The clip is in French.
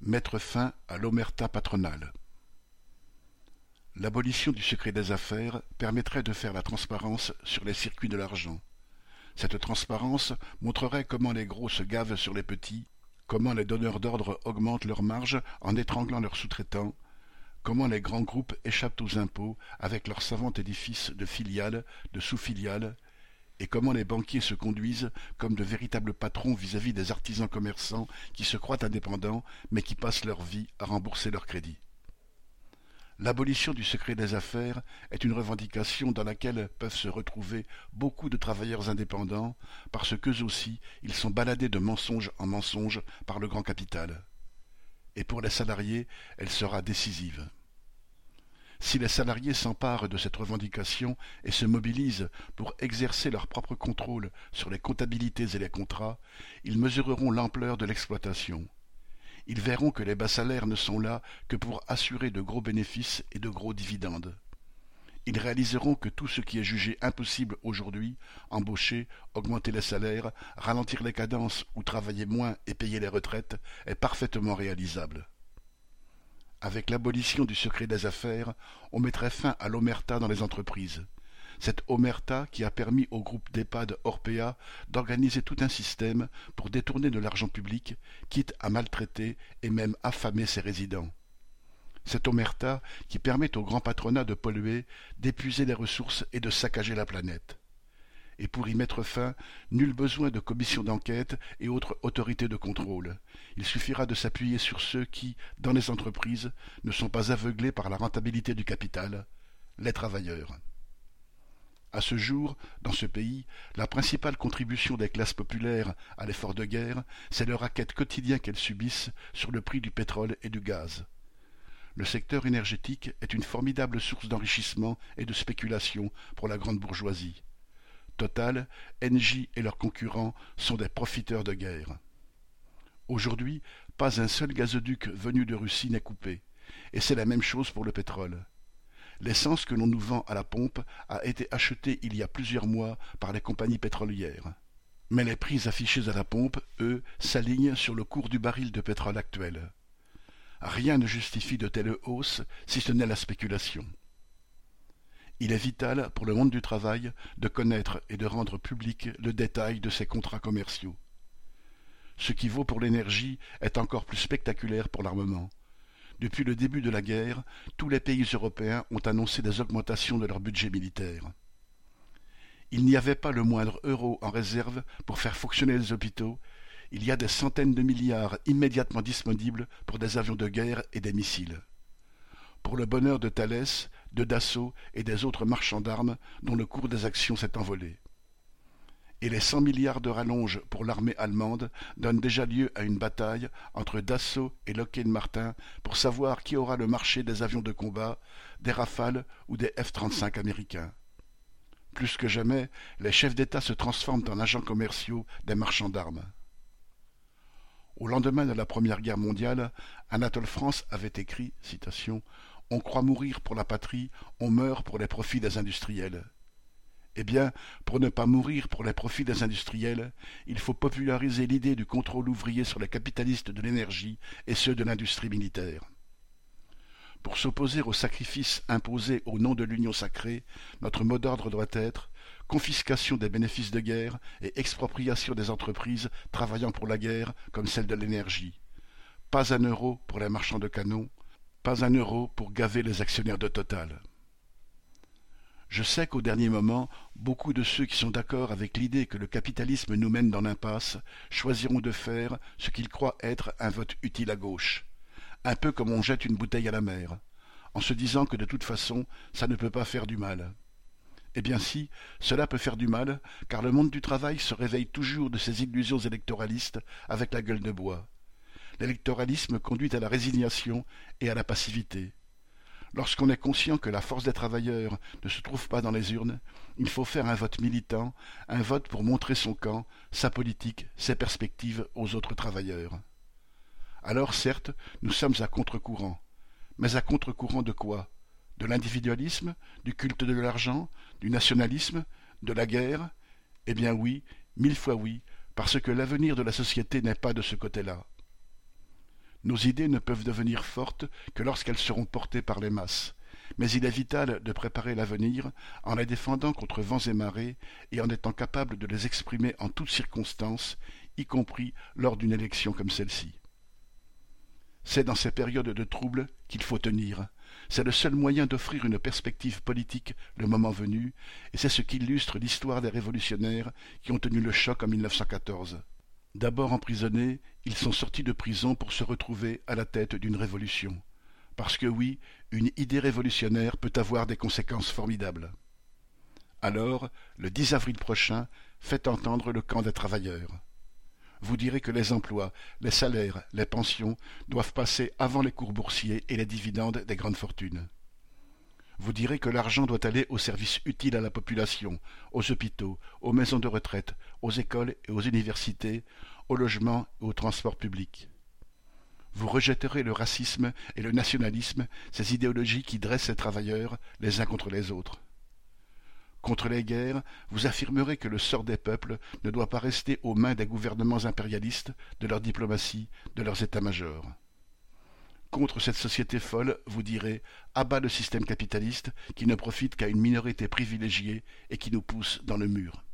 mettre fin à l'omerta patronale. L'abolition du secret des affaires permettrait de faire la transparence sur les circuits de l'argent. Cette transparence montrerait comment les gros se gavent sur les petits, comment les donneurs d'ordre augmentent leurs marges en étranglant leurs sous-traitants, comment les grands groupes échappent aux impôts avec leur savant édifice de filiales, de sous-filiales, et comment les banquiers se conduisent comme de véritables patrons vis-à-vis des artisans commerçants qui se croient indépendants mais qui passent leur vie à rembourser leurs crédits. L'abolition du secret des affaires est une revendication dans laquelle peuvent se retrouver beaucoup de travailleurs indépendants parce qu'eux aussi ils sont baladés de mensonge en mensonge par le grand capital. Et pour les salariés, elle sera décisive. Si les salariés s'emparent de cette revendication et se mobilisent pour exercer leur propre contrôle sur les comptabilités et les contrats, ils mesureront l'ampleur de l'exploitation. Ils verront que les bas salaires ne sont là que pour assurer de gros bénéfices et de gros dividendes. Ils réaliseront que tout ce qui est jugé impossible aujourd'hui, embaucher, augmenter les salaires, ralentir les cadences ou travailler moins et payer les retraites, est parfaitement réalisable. Avec l'abolition du secret des affaires, on mettrait fin à l'omerta dans les entreprises. Cette omerta qui a permis au groupe d'EHPAD Orpea d'organiser tout un système pour détourner de l'argent public, quitte à maltraiter et même affamer ses résidents. Cette omerta qui permet au grand patronat de polluer, d'épuiser les ressources et de saccager la planète et pour y mettre fin, nul besoin de commissions d'enquête et autres autorités de contrôle. Il suffira de s'appuyer sur ceux qui, dans les entreprises, ne sont pas aveuglés par la rentabilité du capital, les travailleurs. À ce jour, dans ce pays, la principale contribution des classes populaires à l'effort de guerre, c'est le racket quotidien qu'elles subissent sur le prix du pétrole et du gaz. Le secteur énergétique est une formidable source d'enrichissement et de spéculation pour la grande bourgeoisie. Total, et leurs concurrents sont des profiteurs de guerre. Aujourd'hui, pas un seul gazoduc venu de Russie n'est coupé, et c'est la même chose pour le pétrole. L'essence que l'on nous vend à la pompe a été achetée il y a plusieurs mois par les compagnies pétrolières. Mais les prix affichés à la pompe, eux, s'alignent sur le cours du baril de pétrole actuel. Rien ne justifie de telles hausses si ce n'est la spéculation. Il est vital pour le monde du travail de connaître et de rendre public le détail de ces contrats commerciaux. Ce qui vaut pour l'énergie est encore plus spectaculaire pour l'armement. Depuis le début de la guerre, tous les pays européens ont annoncé des augmentations de leur budget militaire. Il n'y avait pas le moindre euro en réserve pour faire fonctionner les hôpitaux. Il y a des centaines de milliards immédiatement disponibles pour des avions de guerre et des missiles. Le bonheur de Thalès, de Dassault et des autres marchands d'armes dont le cours des actions s'est envolé. Et les cent milliards de rallonges pour l'armée allemande donnent déjà lieu à une bataille entre Dassault et Lockheed Martin pour savoir qui aura le marché des avions de combat, des Rafales ou des F-35 américains. Plus que jamais, les chefs d'État se transforment en agents commerciaux des marchands d'armes. Au lendemain de la Première Guerre mondiale, Anatole France avait écrit citation, on croit mourir pour la patrie, on meurt pour les profits des industriels. Eh bien, pour ne pas mourir pour les profits des industriels, il faut populariser l'idée du contrôle ouvrier sur les capitalistes de l'énergie et ceux de l'industrie militaire. Pour s'opposer aux sacrifices imposés au nom de l'union sacrée, notre mot d'ordre doit être confiscation des bénéfices de guerre et expropriation des entreprises travaillant pour la guerre comme celle de l'énergie. Pas un euro pour les marchands de canons, pas un euro pour gaver les actionnaires de Total. Je sais qu'au dernier moment, beaucoup de ceux qui sont d'accord avec l'idée que le capitalisme nous mène dans l'impasse choisiront de faire ce qu'ils croient être un vote utile à gauche, un peu comme on jette une bouteille à la mer, en se disant que de toute façon ça ne peut pas faire du mal. Eh bien si, cela peut faire du mal, car le monde du travail se réveille toujours de ses illusions électoralistes avec la gueule de bois l'électoralisme conduit à la résignation et à la passivité. Lorsqu'on est conscient que la force des travailleurs ne se trouve pas dans les urnes, il faut faire un vote militant, un vote pour montrer son camp, sa politique, ses perspectives aux autres travailleurs. Alors certes, nous sommes à contre-courant. Mais à contre-courant de quoi? De l'individualisme Du culte de l'argent Du nationalisme De la guerre? Eh bien oui, mille fois oui, parce que l'avenir de la société n'est pas de ce côté-là. Nos idées ne peuvent devenir fortes que lorsqu'elles seront portées par les masses, mais il est vital de préparer l'avenir en les défendant contre vents et marées et en étant capable de les exprimer en toutes circonstances, y compris lors d'une élection comme celle-ci. C'est dans ces périodes de trouble qu'il faut tenir. C'est le seul moyen d'offrir une perspective politique le moment venu, et c'est ce qu'illustre l'histoire des révolutionnaires qui ont tenu le choc en 1914. D'abord emprisonnés, ils sont sortis de prison pour se retrouver à la tête d'une révolution. Parce que oui, une idée révolutionnaire peut avoir des conséquences formidables. Alors, le 10 avril prochain, faites entendre le camp des travailleurs. Vous direz que les emplois, les salaires, les pensions doivent passer avant les cours boursiers et les dividendes des grandes fortunes. Vous direz que l'argent doit aller aux services utiles à la population, aux hôpitaux, aux maisons de retraite, aux écoles et aux universités, aux logements et aux transports publics. Vous rejetterez le racisme et le nationalisme, ces idéologies qui dressent les travailleurs les uns contre les autres. Contre les guerres, vous affirmerez que le sort des peuples ne doit pas rester aux mains des gouvernements impérialistes, de leur diplomatie, de leurs états-majors. Contre cette société folle, vous direz abat le système capitaliste qui ne profite qu'à une minorité privilégiée et qui nous pousse dans le mur.